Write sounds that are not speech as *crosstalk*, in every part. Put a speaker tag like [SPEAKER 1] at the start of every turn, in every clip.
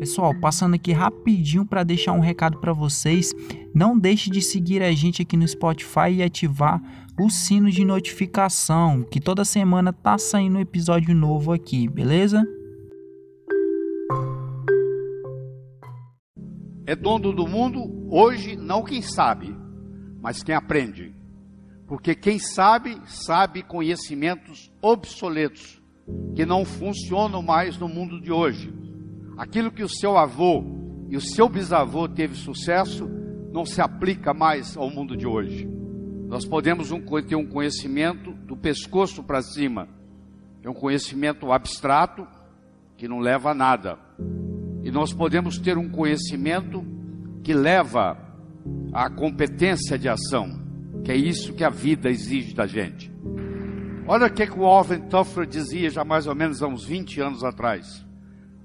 [SPEAKER 1] Pessoal, passando aqui rapidinho para deixar um recado para vocês. Não deixe de seguir a gente aqui no Spotify e ativar o sino de notificação, que toda semana tá saindo um episódio novo aqui, beleza?
[SPEAKER 2] É dono do mundo hoje não quem sabe, mas quem aprende. Porque quem sabe, sabe conhecimentos obsoletos que não funcionam mais no mundo de hoje aquilo que o seu avô e o seu bisavô teve sucesso não se aplica mais ao mundo de hoje. Nós podemos um, ter um conhecimento do pescoço para cima, é um conhecimento abstrato que não leva a nada. E nós podemos ter um conhecimento que leva à competência de ação, que é isso que a vida exige da gente. Olha o que, o Alvin Toffler dizia já mais ou menos há uns 20 anos atrás.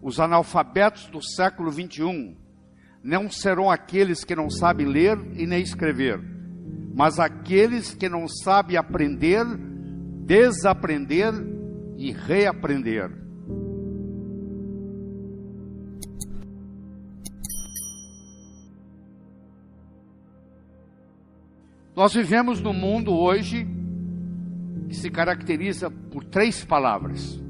[SPEAKER 2] Os analfabetos do século 21 não serão aqueles que não sabem ler e nem escrever, mas aqueles que não sabem aprender, desaprender e reaprender. Nós vivemos num mundo hoje que se caracteriza por três palavras: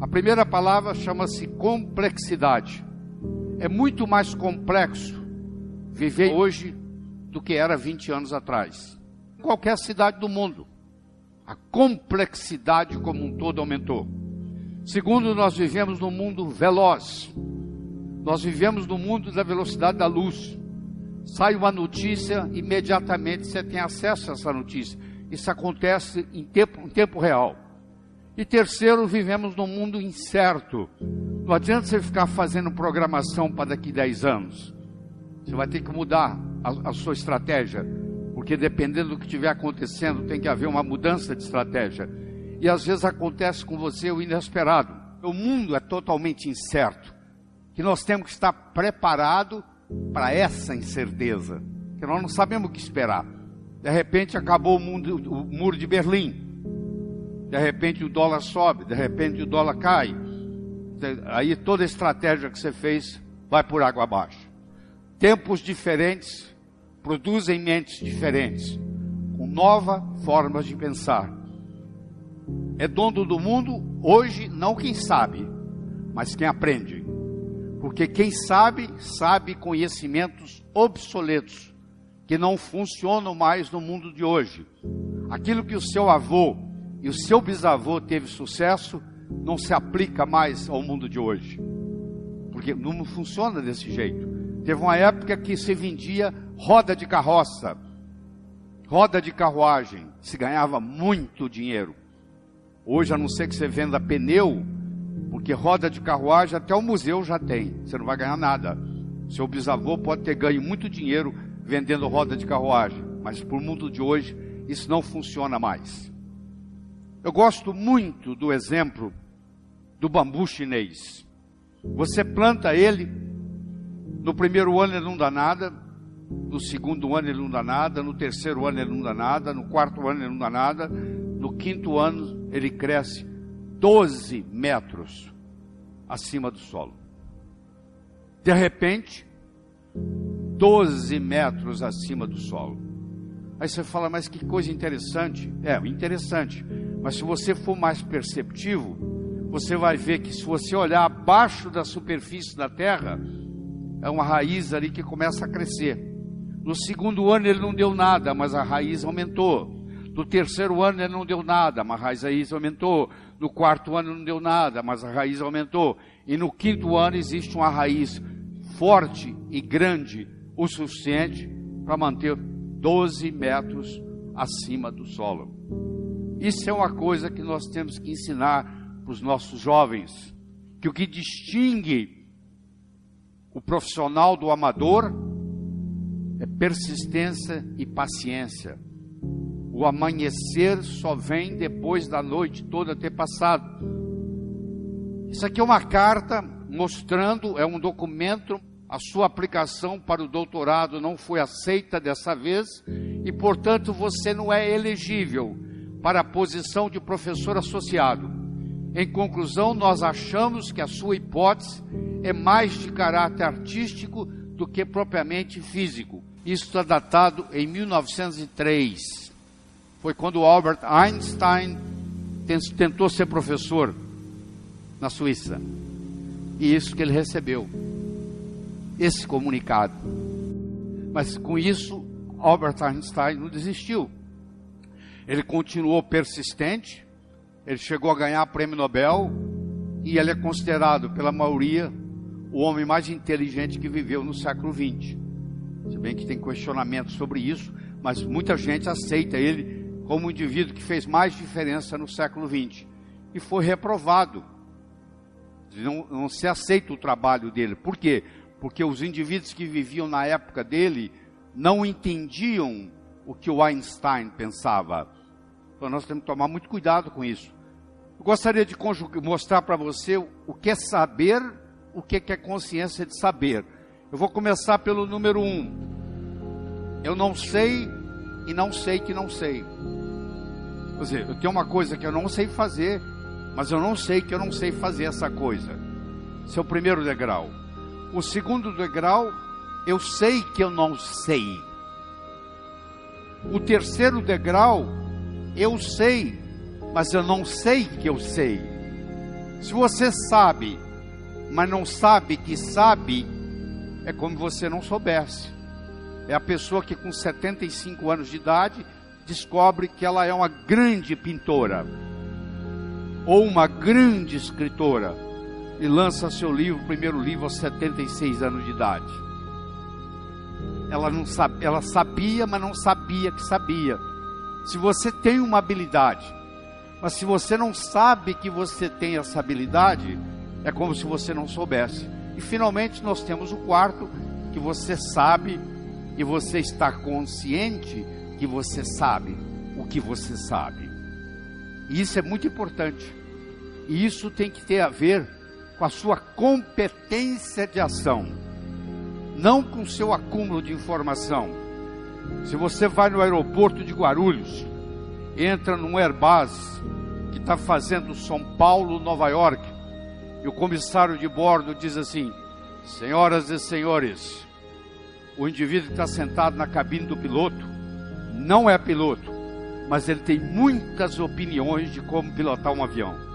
[SPEAKER 2] a primeira palavra chama-se complexidade. É muito mais complexo viver hoje do que era 20 anos atrás. Em qualquer cidade do mundo, a complexidade como um todo aumentou. Segundo, nós vivemos num mundo veloz. Nós vivemos no mundo da velocidade da luz. Sai uma notícia, imediatamente você tem acesso a essa notícia. Isso acontece em tempo, em tempo real. E terceiro, vivemos num mundo incerto. Não adianta você ficar fazendo programação para daqui 10 anos. Você vai ter que mudar a, a sua estratégia, porque dependendo do que estiver acontecendo, tem que haver uma mudança de estratégia. E às vezes acontece com você o inesperado. O mundo é totalmente incerto. Que nós temos que estar preparado para essa incerteza, que nós não sabemos o que esperar. De repente acabou o, mundo, o muro de Berlim de repente o dólar sobe, de repente o dólar cai. Aí toda a estratégia que você fez vai por água abaixo. Tempos diferentes produzem mentes diferentes, com novas formas de pensar. É dono do mundo hoje não quem sabe, mas quem aprende. Porque quem sabe, sabe conhecimentos obsoletos que não funcionam mais no mundo de hoje. Aquilo que o seu avô e o seu bisavô teve sucesso, não se aplica mais ao mundo de hoje. Porque não funciona desse jeito. Teve uma época que se vendia roda de carroça, roda de carruagem, se ganhava muito dinheiro. Hoje, a não ser que você venda pneu, porque roda de carruagem até o museu já tem, você não vai ganhar nada. Seu bisavô pode ter ganho muito dinheiro vendendo roda de carruagem, mas para o mundo de hoje isso não funciona mais. Eu gosto muito do exemplo do bambu chinês. Você planta ele, no primeiro ano ele não dá nada, no segundo ano ele não dá nada, no terceiro ano ele não dá nada, no quarto ano ele não dá nada, no quinto ano ele cresce 12 metros acima do solo. De repente, 12 metros acima do solo. Aí você fala, mas que coisa interessante. É, interessante. Mas se você for mais perceptivo, você vai ver que se você olhar abaixo da superfície da terra, é uma raiz ali que começa a crescer. No segundo ano ele não deu nada, mas a raiz aumentou. No terceiro ano ele não deu nada, mas a raiz aumentou. No quarto ano não deu nada, mas a raiz aumentou. E no quinto ano existe uma raiz forte e grande o suficiente para manter 12 metros acima do solo. Isso é uma coisa que nós temos que ensinar para os nossos jovens, que o que distingue o profissional do amador é persistência e paciência. O amanhecer só vem depois da noite toda ter passado. Isso aqui é uma carta mostrando, é um documento, a sua aplicação para o doutorado não foi aceita dessa vez e, portanto, você não é elegível para a posição de professor associado. Em conclusão, nós achamos que a sua hipótese é mais de caráter artístico do que propriamente físico. Isso está datado em 1903. Foi quando Albert Einstein tentou ser professor na Suíça. E isso que ele recebeu. Esse comunicado. Mas com isso, Albert Einstein não desistiu. Ele continuou persistente, ele chegou a ganhar prêmio Nobel e ele é considerado pela maioria o homem mais inteligente que viveu no século XX. Se bem que tem questionamentos sobre isso, mas muita gente aceita ele como um indivíduo que fez mais diferença no século XX. E foi reprovado. Não, não se aceita o trabalho dele. Por quê? Porque os indivíduos que viviam na época dele não entendiam o que o Einstein pensava. Então nós temos que tomar muito cuidado com isso. Eu gostaria de mostrar para você o que é saber, o que é consciência de saber. Eu vou começar pelo número um. Eu não sei e não sei que não sei. Quer dizer, eu tenho uma coisa que eu não sei fazer, mas eu não sei que eu não sei fazer essa coisa. Esse é o primeiro degrau. O segundo degrau, eu sei que eu não sei. O terceiro degrau, eu sei, mas eu não sei que eu sei. Se você sabe, mas não sabe que sabe, é como você não soubesse. É a pessoa que com 75 anos de idade descobre que ela é uma grande pintora ou uma grande escritora e lança seu livro, primeiro livro aos 76 anos de idade. Ela não sabe, ela sabia, mas não sabia que sabia. Se você tem uma habilidade, mas se você não sabe que você tem essa habilidade, é como se você não soubesse. E finalmente nós temos o quarto, que você sabe e você está consciente que você sabe o que você sabe. E isso é muito importante. E isso tem que ter a ver com a sua competência de ação, não com o seu acúmulo de informação. Se você vai no aeroporto de Guarulhos, entra num Airbus que está fazendo São Paulo, Nova York, e o comissário de bordo diz assim: Senhoras e senhores, o indivíduo que está sentado na cabine do piloto não é piloto, mas ele tem muitas opiniões de como pilotar um avião.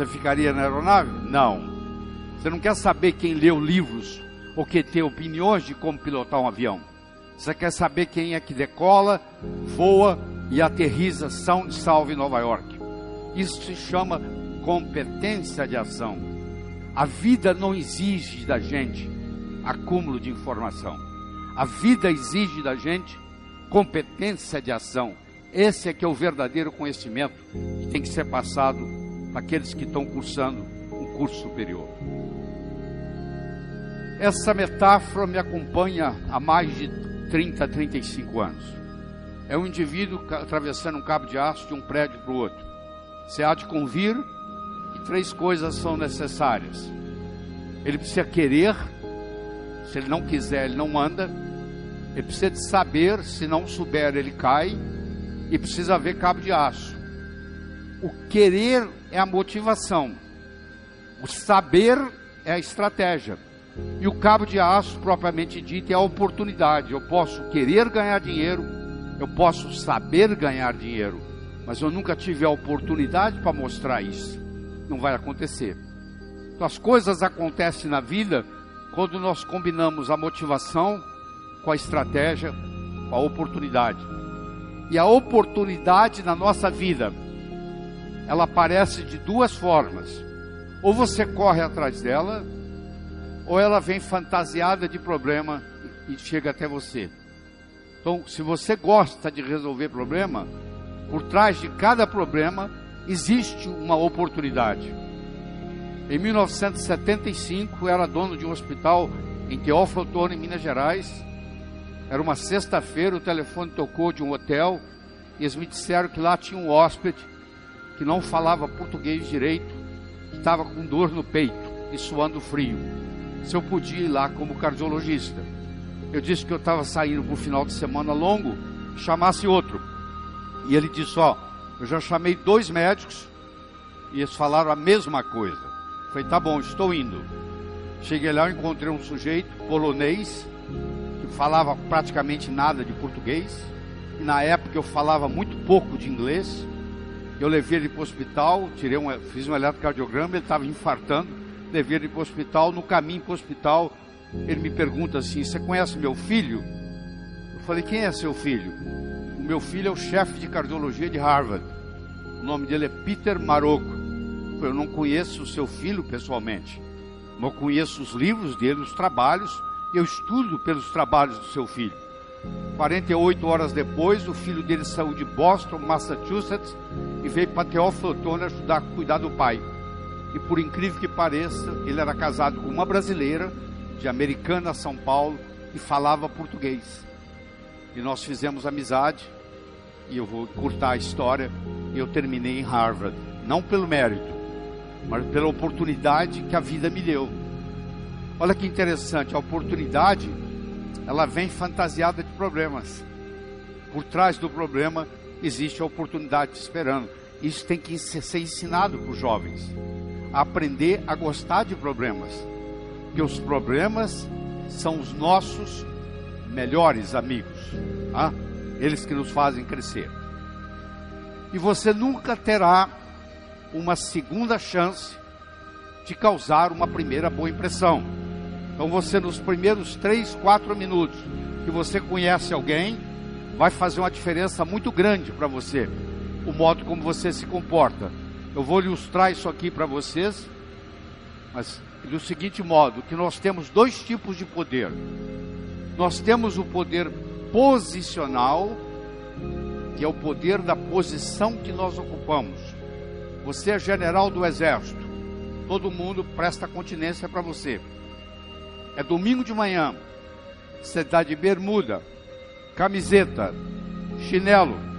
[SPEAKER 2] Você ficaria na aeronave? Não. Você não quer saber quem leu livros ou quem tem opiniões de como pilotar um avião. Você quer saber quem é que decola, voa e aterriza São de Salve em Nova York. Isso se chama competência de ação. A vida não exige da gente acúmulo de informação. A vida exige da gente competência de ação. Esse é que é o verdadeiro conhecimento que tem que ser passado aqueles que estão cursando um curso superior. Essa metáfora me acompanha há mais de 30, 35 anos. É um indivíduo atravessando um cabo de aço de um prédio para o outro. Você há de convir que três coisas são necessárias. Ele precisa querer, se ele não quiser, ele não anda ele precisa de saber, se não souber, ele cai. E precisa haver cabo de aço. O querer é a motivação. O saber é a estratégia. E o cabo de aço, propriamente dito, é a oportunidade. Eu posso querer ganhar dinheiro, eu posso saber ganhar dinheiro, mas eu nunca tive a oportunidade para mostrar isso. Não vai acontecer. Então, as coisas acontecem na vida quando nós combinamos a motivação com a estratégia, com a oportunidade. E a oportunidade na nossa vida, ela aparece de duas formas. Ou você corre atrás dela, ou ela vem fantasiada de problema e chega até você. Então, se você gosta de resolver problema, por trás de cada problema existe uma oportunidade. Em 1975, eu era dono de um hospital em Teófilo Otoni, Minas Gerais, era uma sexta-feira, o telefone tocou de um hotel e eles me disseram que lá tinha um hóspede que não falava português direito, estava com dor no peito e suando frio. Se eu podia ir lá como cardiologista. Eu disse que eu estava saindo para um final de semana longo, chamasse outro. E ele disse: Ó, eu já chamei dois médicos E eles falaram a mesma coisa. Falei, tá bom, estou indo. Cheguei lá, encontrei um sujeito polonês que falava praticamente nada de português. E na época eu falava muito pouco de inglês. Eu levei ele para o hospital, tirei um, fiz um eletrocardiograma, ele estava infartando. Levei ele para o hospital. No caminho para o hospital, ele me pergunta assim: Você conhece meu filho? Eu falei: Quem é seu filho? O meu filho é o chefe de cardiologia de Harvard. O nome dele é Peter Marocco. Eu não conheço o seu filho pessoalmente. Eu conheço os livros dele, os trabalhos. Eu estudo pelos trabalhos do seu filho. 48 horas depois, o filho dele saiu de Boston, Massachusetts, e veio para Teófilo Otoni ajudar a cuidar do pai. E por incrível que pareça, ele era casado com uma brasileira, de Americana, São Paulo, e falava português. E nós fizemos amizade, e eu vou curtar a história, e eu terminei em Harvard. Não pelo mérito, mas pela oportunidade que a vida me deu. Olha que interessante, a oportunidade ela vem fantasiada de problemas. Por trás do problema existe a oportunidade esperando. Isso tem que ser ensinado para os jovens. Aprender a gostar de problemas. Porque os problemas são os nossos melhores amigos. Tá? Eles que nos fazem crescer. E você nunca terá uma segunda chance de causar uma primeira boa impressão. Então você nos primeiros três, quatro minutos que você conhece alguém, vai fazer uma diferença muito grande para você, o modo como você se comporta. Eu vou ilustrar isso aqui para vocês, mas do seguinte modo, que nós temos dois tipos de poder. Nós temos o poder posicional, que é o poder da posição que nós ocupamos. Você é general do exército. Todo mundo presta continência para você é domingo de manhã, você está de bermuda, camiseta, chinelo,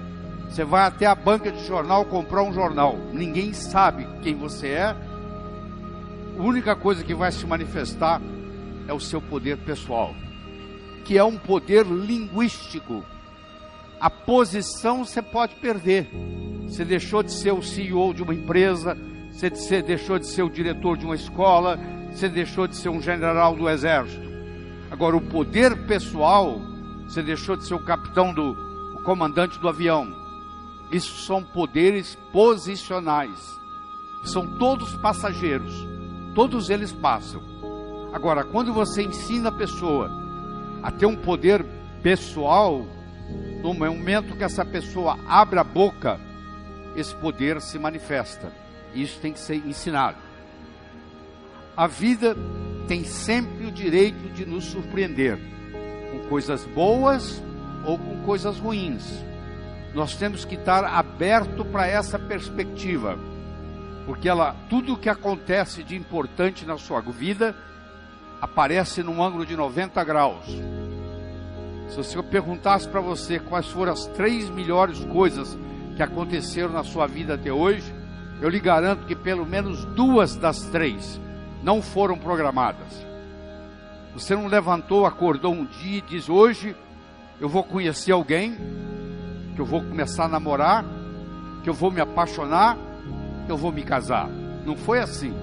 [SPEAKER 2] você vai até a banca de jornal comprar um jornal. Ninguém sabe quem você é. A única coisa que vai se manifestar é o seu poder pessoal, que é um poder linguístico. A posição você pode perder. Você deixou de ser o CEO de uma empresa, você deixou de ser o diretor de uma escola, você deixou de ser um general do exército. Agora, o poder pessoal, você deixou de ser o capitão do o comandante do avião. Isso são poderes posicionais. São todos passageiros. Todos eles passam. Agora, quando você ensina a pessoa a ter um poder pessoal, no momento que essa pessoa abre a boca, esse poder se manifesta. Isso tem que ser ensinado. A vida tem sempre o direito de nos surpreender com coisas boas ou com coisas ruins. Nós temos que estar aberto para essa perspectiva, porque ela, tudo o que acontece de importante na sua vida aparece num ângulo de 90 graus. Se eu perguntasse para você quais foram as três melhores coisas que aconteceram na sua vida até hoje, eu lhe garanto que pelo menos duas das três não foram programadas. Você não levantou, acordou um dia e diz: Hoje eu vou conhecer alguém, que eu vou começar a namorar, que eu vou me apaixonar, que eu vou me casar. Não foi assim.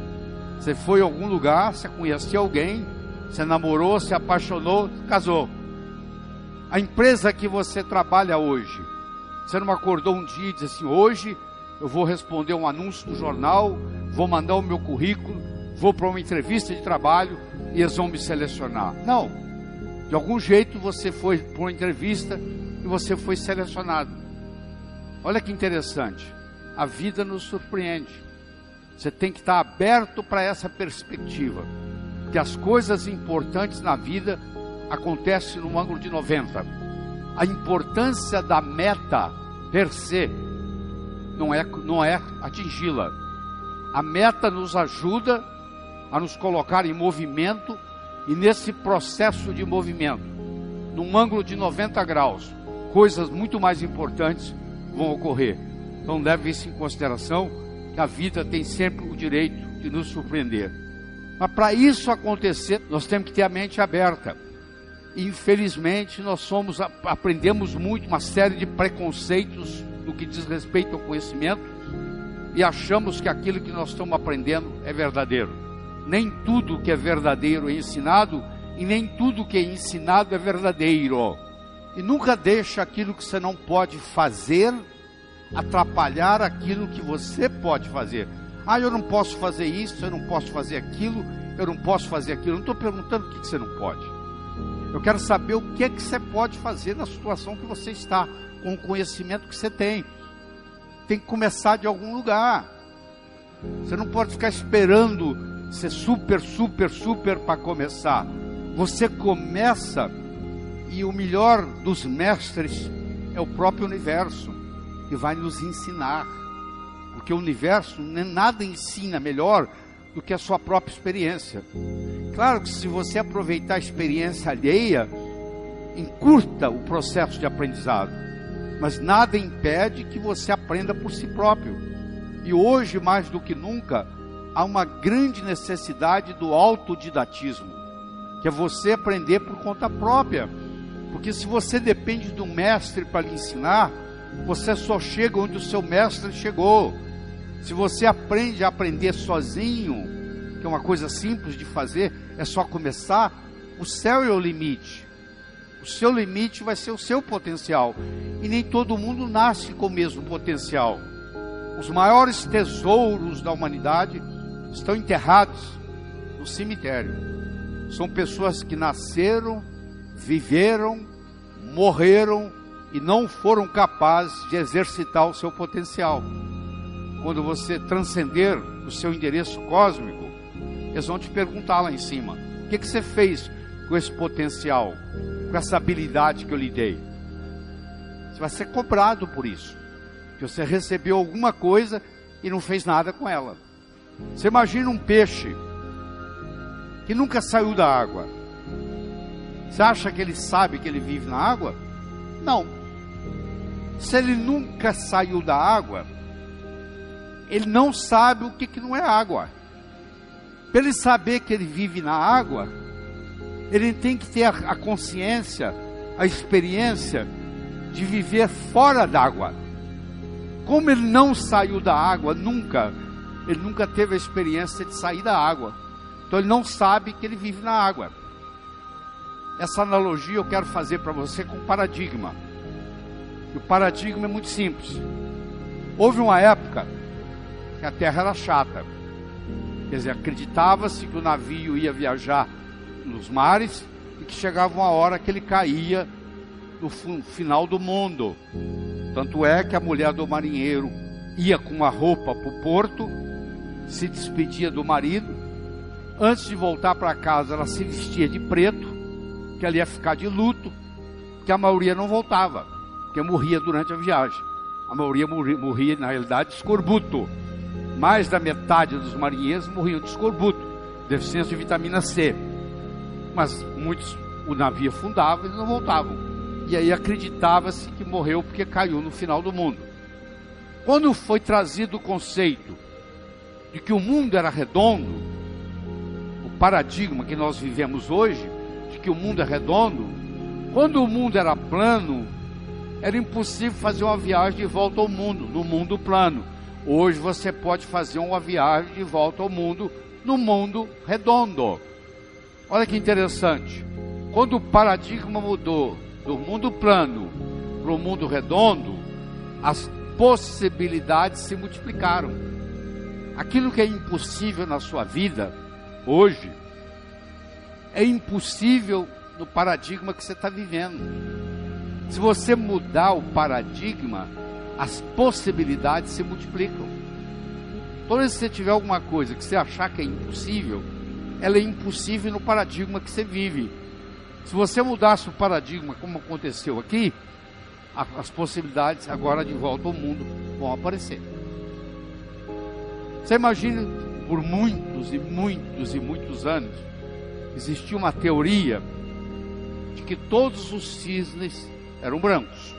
[SPEAKER 2] Você foi a algum lugar, você conheceu alguém, você namorou, se apaixonou, casou. A empresa que você trabalha hoje, você não acordou um dia e disse assim: Hoje eu vou responder um anúncio no jornal, vou mandar o meu currículo, vou para uma entrevista de trabalho e eles vão me selecionar. Não. De algum jeito você foi para uma entrevista e você foi selecionado. Olha que interessante. A vida nos surpreende. Você tem que estar aberto para essa perspectiva. Que as coisas importantes na vida acontecem num ângulo de 90. A importância da meta per se não é, não é atingi-la. A meta nos ajuda a nos colocar em movimento e nesse processo de movimento, num ângulo de 90 graus, coisas muito mais importantes vão ocorrer. Então leve isso em consideração que a vida tem sempre o direito de nos surpreender. Mas para isso acontecer, nós temos que ter a mente aberta. Infelizmente, nós somos aprendemos muito uma série de preconceitos no que diz respeito ao conhecimento e achamos que aquilo que nós estamos aprendendo é verdadeiro. Nem tudo que é verdadeiro é ensinado e nem tudo que é ensinado é verdadeiro. E nunca deixa aquilo que você não pode fazer atrapalhar aquilo que você pode fazer. Ah, eu não posso fazer isso, eu não posso fazer aquilo, eu não posso fazer aquilo. Eu não estou perguntando o que você não pode. Eu quero saber o que é que você pode fazer na situação que você está, com o conhecimento que você tem. Tem que começar de algum lugar. Você não pode ficar esperando ser super, super, super para começar. Você começa e o melhor dos mestres é o próprio universo que vai nos ensinar. Porque o universo nada ensina melhor do que a sua própria experiência. Claro que se você aproveitar a experiência alheia, encurta o processo de aprendizado, mas nada impede que você aprenda por si próprio. E hoje, mais do que nunca, há uma grande necessidade do autodidatismo, que é você aprender por conta própria. Porque se você depende do mestre para lhe ensinar, você só chega onde o seu mestre chegou. Se você aprende a aprender sozinho, que é uma coisa simples de fazer, é só começar, o céu é o limite. O seu limite vai ser o seu potencial. E nem todo mundo nasce com o mesmo potencial. Os maiores tesouros da humanidade estão enterrados no cemitério. São pessoas que nasceram, viveram, morreram e não foram capazes de exercitar o seu potencial. Quando você transcender o seu endereço cósmico, eles vão te perguntar lá em cima: o que, que você fez com esse potencial, com essa habilidade que eu lhe dei? Você vai ser cobrado por isso, que você recebeu alguma coisa e não fez nada com ela. Você imagina um peixe que nunca saiu da água. Você acha que ele sabe que ele vive na água? Não. Se ele nunca saiu da água, ele não sabe o que, que não é água. Para ele saber que ele vive na água, ele tem que ter a consciência, a experiência de viver fora d'água. Como ele não saiu da água nunca, ele nunca teve a experiência de sair da água. Então ele não sabe que ele vive na água. Essa analogia eu quero fazer para você com paradigma. E o paradigma é muito simples. Houve uma época que a terra era chata. Quer dizer, acreditava-se que o navio ia viajar nos mares e que chegava uma hora que ele caía no final do mundo. Tanto é que a mulher do marinheiro ia com uma roupa para o porto, se despedia do marido. Antes de voltar para casa, ela se vestia de preto, que ela ia ficar de luto, que a maioria não voltava porque morria durante a viagem. A maioria morria, morria na realidade, de escorbuto. Mais da metade dos marinheiros morriam de escorbuto, deficiência de vitamina C. Mas muitos, o navio afundava e não voltavam. E aí acreditava-se que morreu porque caiu no final do mundo. Quando foi trazido o conceito de que o mundo era redondo, o paradigma que nós vivemos hoje, de que o mundo é redondo, quando o mundo era plano, era impossível fazer uma viagem de volta ao mundo, no mundo plano. Hoje você pode fazer uma viagem de volta ao mundo, no mundo redondo. Olha que interessante. Quando o paradigma mudou do mundo plano para o mundo redondo, as possibilidades se multiplicaram. Aquilo que é impossível na sua vida, hoje, é impossível no paradigma que você está vivendo. Se você mudar o paradigma, as possibilidades se multiplicam. Toda vez que você tiver alguma coisa que você achar que é impossível, ela é impossível no paradigma que você vive. Se você mudasse o paradigma, como aconteceu aqui, as possibilidades agora de volta ao mundo vão aparecer. Você imagina, por muitos e muitos e muitos anos, existia uma teoria de que todos os cisnes eram brancos.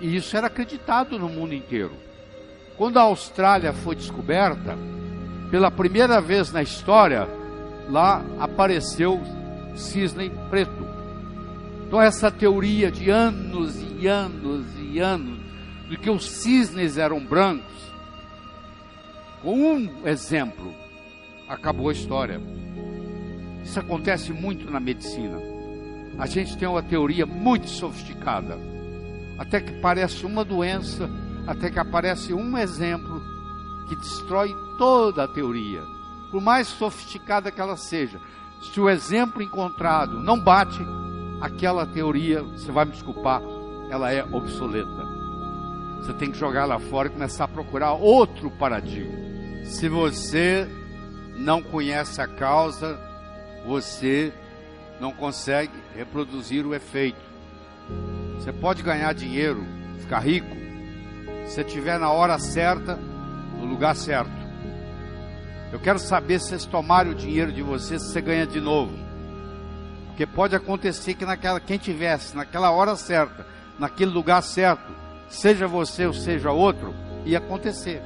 [SPEAKER 2] E isso era acreditado no mundo inteiro. Quando a Austrália foi descoberta, pela primeira vez na história, lá apareceu cisne preto. Então essa teoria de anos e anos e anos de que os cisnes eram brancos com um exemplo, acabou a história. Isso acontece muito na medicina. A gente tem uma teoria muito sofisticada, até que parece uma doença, até que aparece um exemplo que destrói toda a teoria, por mais sofisticada que ela seja. Se o exemplo encontrado não bate, aquela teoria, você vai me desculpar, ela é obsoleta. Você tem que jogar lá fora e começar a procurar outro paradigma. Se você não conhece a causa, você não consegue reproduzir o efeito. Você pode ganhar dinheiro, ficar rico, se estiver na hora certa, no lugar certo. Eu quero saber se vocês tomarem o dinheiro de vocês, se você ganha de novo. Porque pode acontecer que naquela, quem tivesse naquela hora certa, naquele lugar certo, seja você ou seja outro, ia acontecer.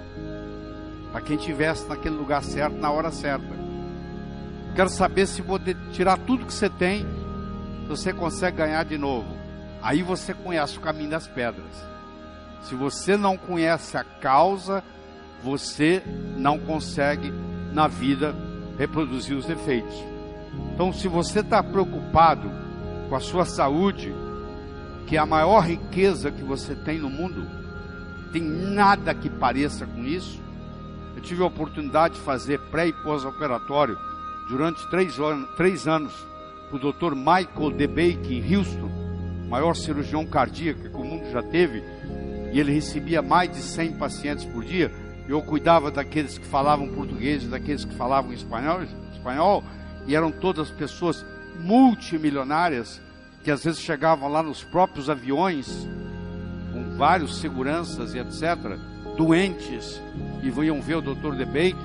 [SPEAKER 2] Para quem tivesse naquele lugar certo, na hora certa. Quero saber se vou tirar tudo que você tem, você consegue ganhar de novo. Aí você conhece o caminho das pedras. Se você não conhece a causa, você não consegue na vida reproduzir os efeitos. Então, se você está preocupado com a sua saúde, que é a maior riqueza que você tem no mundo, tem nada que pareça com isso. Eu tive a oportunidade de fazer pré e pós-operatório durante três, anos, três anos para o Dr. Michael DeBake em Houston, maior cirurgião cardíaco que o mundo já teve, e ele recebia mais de 100 pacientes por dia. Eu cuidava daqueles que falavam português e daqueles que falavam espanhol, espanhol, e eram todas pessoas multimilionárias que às vezes chegavam lá nos próprios aviões com vários seguranças e etc, doentes e vinham ver o Dr. DeBake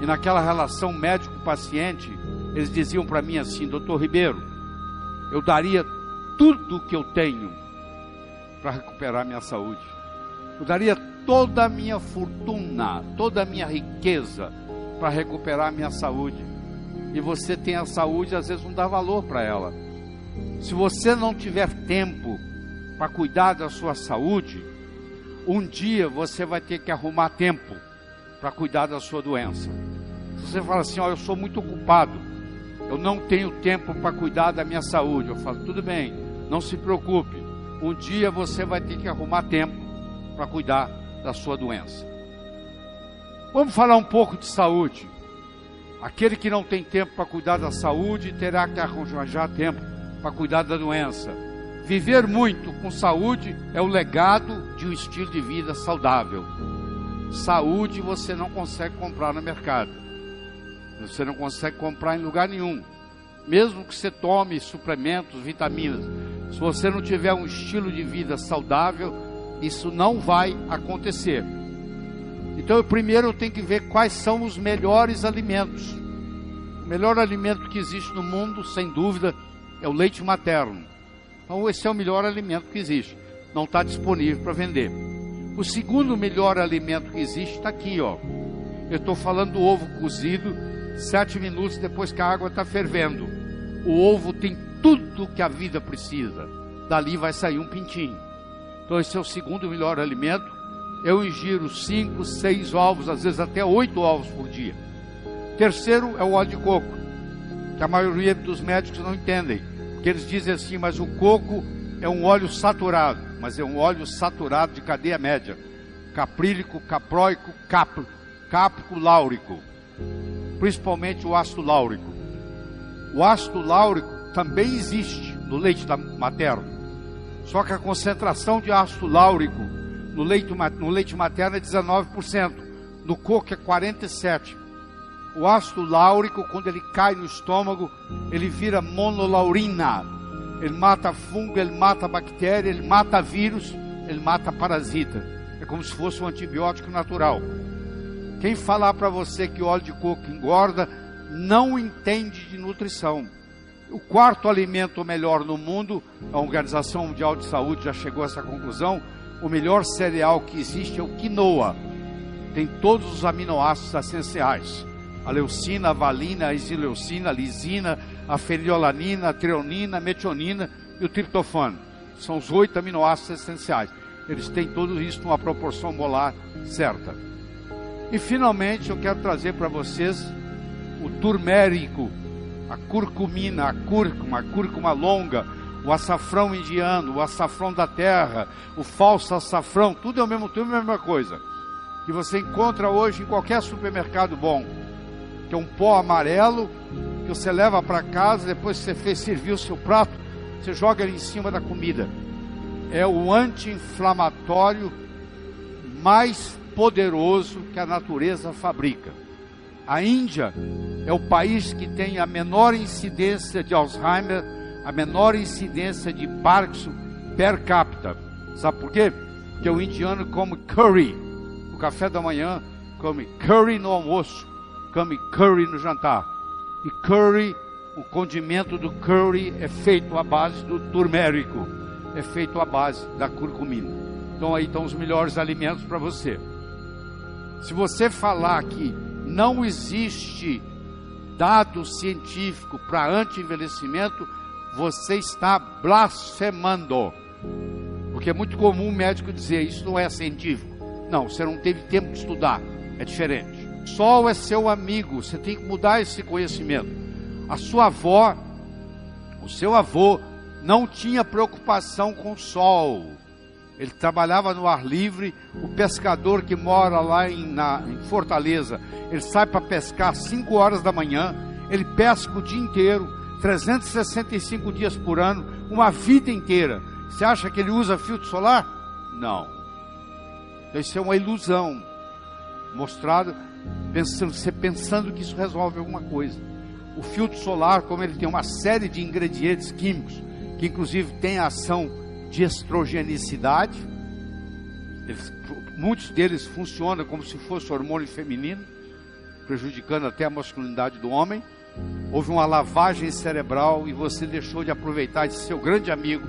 [SPEAKER 2] e naquela relação médico-paciente eles diziam para mim assim, Dr. Ribeiro, eu daria tudo o que eu tenho para recuperar minha saúde. Eu daria toda a minha fortuna, toda a minha riqueza para recuperar minha saúde. E você tem a saúde, às vezes não dá valor para ela. Se você não tiver tempo para cuidar da sua saúde, um dia você vai ter que arrumar tempo para cuidar da sua doença. Se você fala assim, ó, eu sou muito ocupado, eu não tenho tempo para cuidar da minha saúde, eu falo, tudo bem, não se preocupe, um dia você vai ter que arrumar tempo para cuidar da sua doença. Vamos falar um pouco de saúde. Aquele que não tem tempo para cuidar da saúde terá que arranjar tempo para cuidar da doença. Viver muito com saúde é o legado de um estilo de vida saudável. Saúde você não consegue comprar no mercado. Você não consegue comprar em lugar nenhum. Mesmo que você tome suplementos, vitaminas, se você não tiver um estilo de vida saudável, isso não vai acontecer. Então, primeiro eu tenho que ver quais são os melhores alimentos. O melhor alimento que existe no mundo, sem dúvida, é o leite materno. Então, esse é o melhor alimento que existe. Não está disponível para vender. O segundo melhor alimento que existe está aqui, ó. Eu estou falando do ovo cozido, sete minutos depois que a água está fervendo. O ovo tem tudo que a vida precisa. Dali vai sair um pintinho. Então, esse é o segundo melhor alimento. Eu ingiro cinco, seis ovos, às vezes até oito ovos por dia. Terceiro é o óleo de coco, que a maioria dos médicos não entendem. Porque eles dizem assim, mas o coco é um óleo saturado, mas é um óleo saturado de cadeia média. Caprílico, capróico, cap, cáprico, láurico. Principalmente o ácido láurico. O ácido láurico também existe no leite materno. Só que a concentração de ácido láurico no leite, no leite materno é 19%, no coco é 47%. O ácido láurico, quando ele cai no estômago, ele vira monolaurina. Ele mata fungo, ele mata bactéria, ele mata vírus, ele mata parasita. É como se fosse um antibiótico natural. Quem falar para você que óleo de coco engorda, não entende de nutrição. O quarto alimento melhor no mundo, a Organização Mundial de Saúde já chegou a essa conclusão, o melhor cereal que existe é o quinoa. Tem todos os aminoácidos essenciais. A leucina, a valina, a isileucina, a lisina, a feriolanina, a treonina, a metionina e o triptofano. São os oito aminoácidos essenciais. Eles têm tudo isso numa proporção molar certa. E finalmente eu quero trazer para vocês o turmérico, a curcumina, a cúrcuma, a cúrcuma longa, o açafrão indiano, o açafrão da terra, o falso açafrão, tudo é o mesmo, é a mesma coisa. Que você encontra hoje em qualquer supermercado bom. Que é um pó amarelo que você leva para casa, depois que você fez servir o seu prato, você joga ele em cima da comida. É o anti-inflamatório mais poderoso que a natureza fabrica. A Índia é o país que tem a menor incidência de Alzheimer, a menor incidência de Parkinson per capita. Sabe por quê? Porque o indiano come curry no café da manhã, come curry no almoço, come curry no jantar. E curry, o condimento do curry é feito à base do turmérico, é feito à base da curcumina. Então aí estão os melhores alimentos para você. Se você falar que não existe dado científico para anti-envelhecimento, você está blasfemando. Porque é muito comum o médico dizer isso não é científico. Não, você não teve tempo de estudar. É diferente. Sol é seu amigo, você tem que mudar esse conhecimento. A sua avó, o seu avô, não tinha preocupação com o sol. Ele trabalhava no ar livre. O pescador que mora lá em, na, em Fortaleza, ele sai para pescar às 5 horas da manhã. Ele pesca o dia inteiro, 365 dias por ano, uma vida inteira. Você acha que ele usa filtro solar? Não. Isso é uma ilusão mostrada, pensando, você pensando que isso resolve alguma coisa. O filtro solar, como ele tem uma série de ingredientes químicos, que inclusive tem a ação de estrogenicidade. Eles, muitos deles funcionam como se fosse hormônio feminino, prejudicando até a masculinidade do homem. Houve uma lavagem cerebral e você deixou de aproveitar esse seu grande amigo,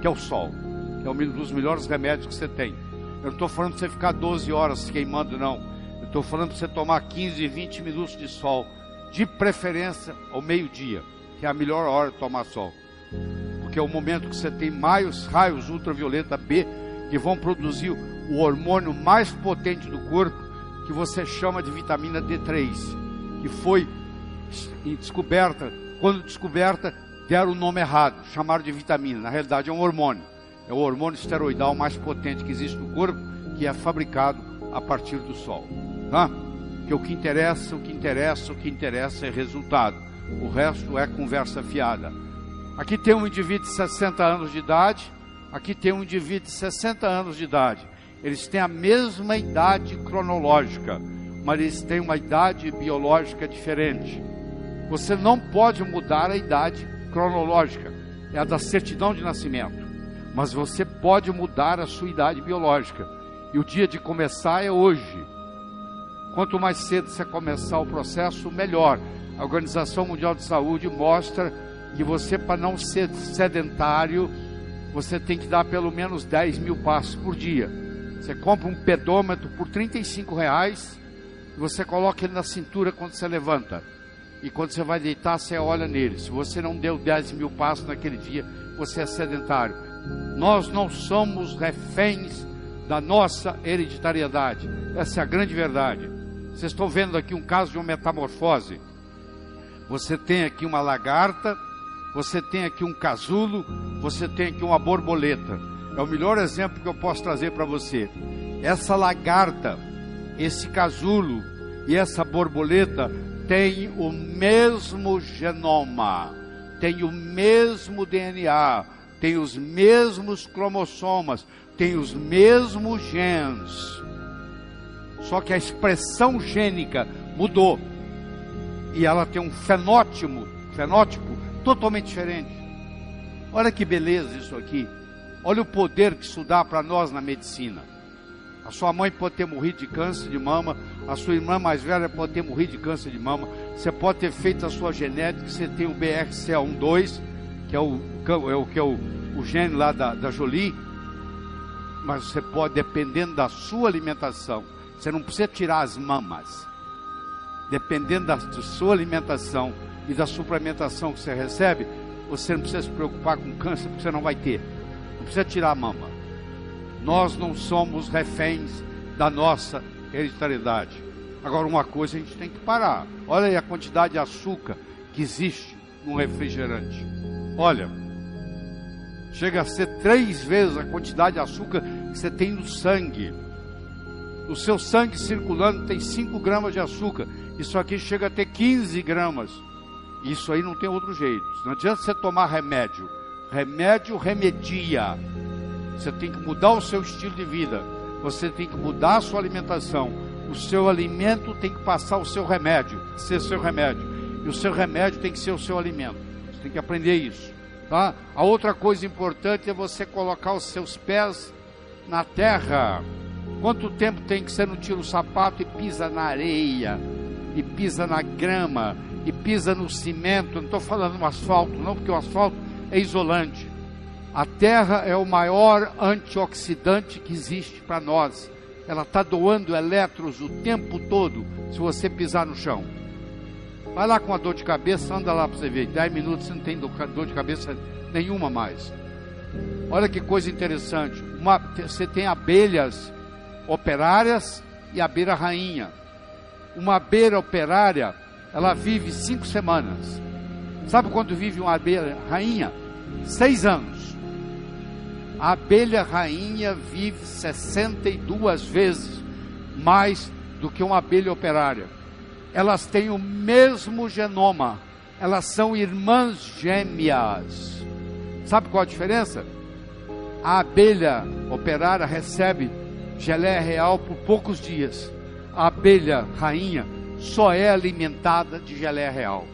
[SPEAKER 2] que é o sol, que é um dos melhores remédios que você tem. Eu não estou falando para você ficar 12 horas queimando, não. Estou falando para você tomar 15, 20 minutos de sol, de preferência ao meio-dia, que é a melhor hora de tomar sol que é o momento que você tem mais raios ultravioleta B que vão produzir o hormônio mais potente do corpo, que você chama de vitamina D3, que foi descoberta, quando descoberta, deram o nome errado, chamaram de vitamina, na realidade é um hormônio. É o hormônio esteroidal mais potente que existe no corpo, que é fabricado a partir do sol. Tá? Que o que interessa, o que interessa, o que interessa é resultado. O resto é conversa fiada. Aqui tem um indivíduo de 60 anos de idade, aqui tem um indivíduo de 60 anos de idade. Eles têm a mesma idade cronológica, mas eles têm uma idade biológica diferente. Você não pode mudar a idade cronológica, é a da certidão de nascimento. Mas você pode mudar a sua idade biológica. E o dia de começar é hoje. Quanto mais cedo você começar o processo, melhor. A Organização Mundial de Saúde mostra que você, para não ser sedentário, você tem que dar pelo menos 10 mil passos por dia. Você compra um pedômetro por 35 reais e você coloca ele na cintura quando você levanta. E quando você vai deitar, você olha nele. Se você não deu 10 mil passos naquele dia, você é sedentário. Nós não somos reféns da nossa hereditariedade. Essa é a grande verdade. Vocês estão vendo aqui um caso de uma metamorfose. Você tem aqui uma lagarta você tem aqui um casulo, você tem aqui uma borboleta. É o melhor exemplo que eu posso trazer para você. Essa lagarta, esse casulo e essa borboleta têm o mesmo genoma, têm o mesmo DNA, têm os mesmos cromossomas, têm os mesmos genes. Só que a expressão gênica mudou. E ela tem um fenótipo, fenótipo totalmente diferente. Olha que beleza isso aqui. Olha o poder que isso dá para nós na medicina. A sua mãe pode ter morrido de câncer de mama, a sua irmã mais velha pode ter morrido de câncer de mama. Você pode ter feito a sua genética, você tem o BRCA12, que é o, é o, que é o, o gene lá da, da Jolie, mas você pode, dependendo da sua alimentação, você não precisa tirar as mamas. Dependendo da, sua alimentação, e da suplementação que você recebe, você não precisa se preocupar com câncer, porque você não vai ter. Não precisa tirar a mama. Nós não somos reféns da nossa hereditariedade. Agora, uma coisa a gente tem que parar. Olha aí a quantidade de açúcar que existe no refrigerante. Olha, chega a ser três vezes a quantidade de açúcar que você tem no sangue. O seu sangue circulando tem 5 gramas de açúcar. Isso aqui chega a ter 15 gramas. Isso aí não tem outro jeito. Não adianta você tomar remédio. Remédio remedia. Você tem que mudar o seu estilo de vida. Você tem que mudar a sua alimentação. O seu alimento tem que passar o seu remédio, ser seu remédio. E o seu remédio tem que ser o seu alimento. Você tem que aprender isso. Tá? A outra coisa importante é você colocar os seus pés na terra. Quanto tempo tem que você não tira o sapato e pisa na areia, e pisa na grama, e pisa no cimento? Não estou falando no asfalto, não, porque o asfalto é isolante. A terra é o maior antioxidante que existe para nós. Ela está doando elétrons o tempo todo se você pisar no chão. Vai lá com a dor de cabeça, anda lá para você ver. 10 minutos você não tem dor de cabeça nenhuma mais. Olha que coisa interessante. Uma, você tem abelhas operárias e abelha rainha. Uma abelha operária, ela vive cinco semanas. Sabe quando vive uma abelha rainha? Seis anos. A abelha rainha vive 62 vezes mais do que uma abelha operária. Elas têm o mesmo genoma. Elas são irmãs gêmeas. Sabe qual a diferença? A abelha operária recebe geleia real por poucos dias. A abelha rainha só é alimentada de geleia real.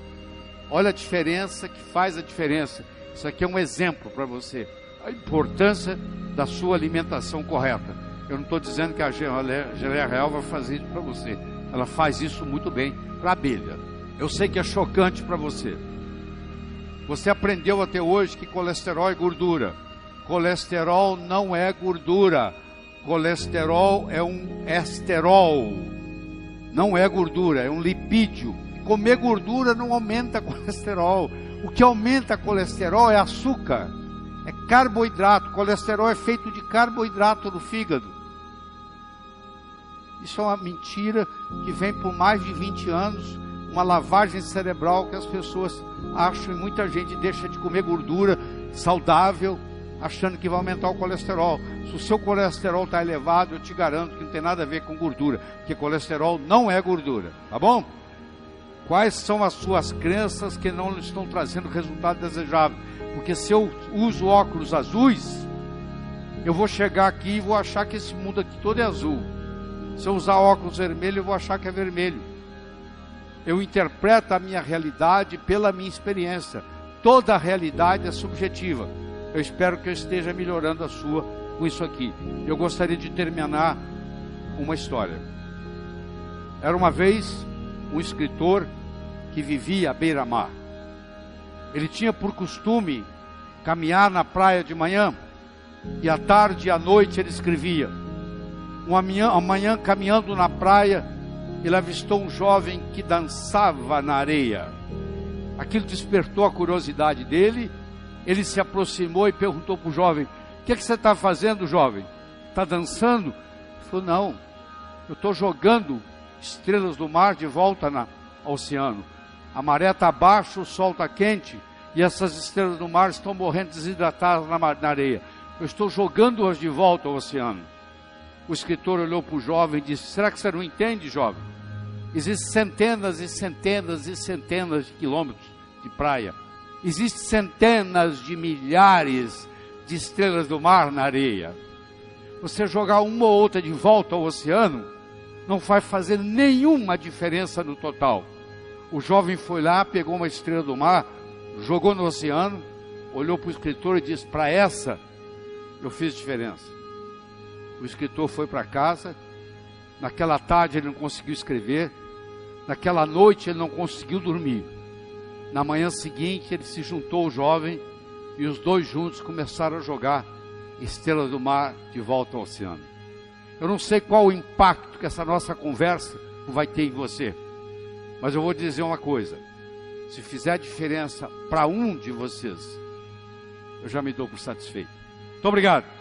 [SPEAKER 2] Olha a diferença que faz a diferença. Isso aqui é um exemplo para você. A importância da sua alimentação correta. Eu não estou dizendo que a geleia real vai fazer isso para você. Ela faz isso muito bem para a abelha. Eu sei que é chocante para você. Você aprendeu até hoje que colesterol é gordura. Colesterol não é gordura. Colesterol é um esterol. Não é gordura, é um lipídio. Comer gordura não aumenta *laughs* colesterol. O que aumenta colesterol é açúcar, é carboidrato. Colesterol é feito de carboidrato no fígado. Isso é uma mentira que vem por mais de 20 anos, uma lavagem cerebral que as pessoas acham e muita gente deixa de comer gordura saudável achando que vai aumentar o colesterol. Se o seu colesterol está elevado, eu te garanto que não tem nada a ver com gordura, porque colesterol não é gordura, tá bom? Quais são as suas crenças que não estão trazendo resultado desejável? Porque se eu uso óculos azuis, eu vou chegar aqui e vou achar que esse mundo aqui todo é azul. Se eu usar óculos vermelhos, eu vou achar que é vermelho. Eu interpreto a minha realidade pela minha experiência. Toda realidade é subjetiva. Eu espero que eu esteja melhorando a sua com isso aqui. Eu gostaria de terminar uma história. Era uma vez um escritor que vivia à beira-mar. Ele tinha por costume caminhar na praia de manhã e à tarde e à noite ele escrevia. Uma manhã, uma manhã caminhando na praia, ele avistou um jovem que dançava na areia. Aquilo despertou a curiosidade dele ele se aproximou e perguntou para o jovem: O que, é que você está fazendo, jovem? Está dançando? Ele falou: Não, eu estou jogando estrelas do mar de volta na, ao oceano. A maré está baixa, o sol está quente e essas estrelas do mar estão morrendo desidratadas na, na areia. Eu estou jogando-as de volta ao oceano. O escritor olhou para o jovem e disse: Será que você não entende, jovem? Existem centenas e centenas e centenas de quilômetros de praia Existem centenas de milhares de estrelas do mar na areia. Você jogar uma ou outra de volta ao oceano não vai fazer nenhuma diferença no total. O jovem foi lá, pegou uma estrela do mar, jogou no oceano, olhou para o escritor e disse: Para essa eu fiz diferença. O escritor foi para casa. Naquela tarde ele não conseguiu escrever. Naquela noite ele não conseguiu dormir. Na manhã seguinte, ele se juntou ao jovem e os dois juntos começaram a jogar estrelas do mar de volta ao oceano. Eu não sei qual o impacto que essa nossa conversa vai ter em você, mas eu vou dizer uma coisa: se fizer diferença para um de vocês, eu já me dou por satisfeito. Muito obrigado.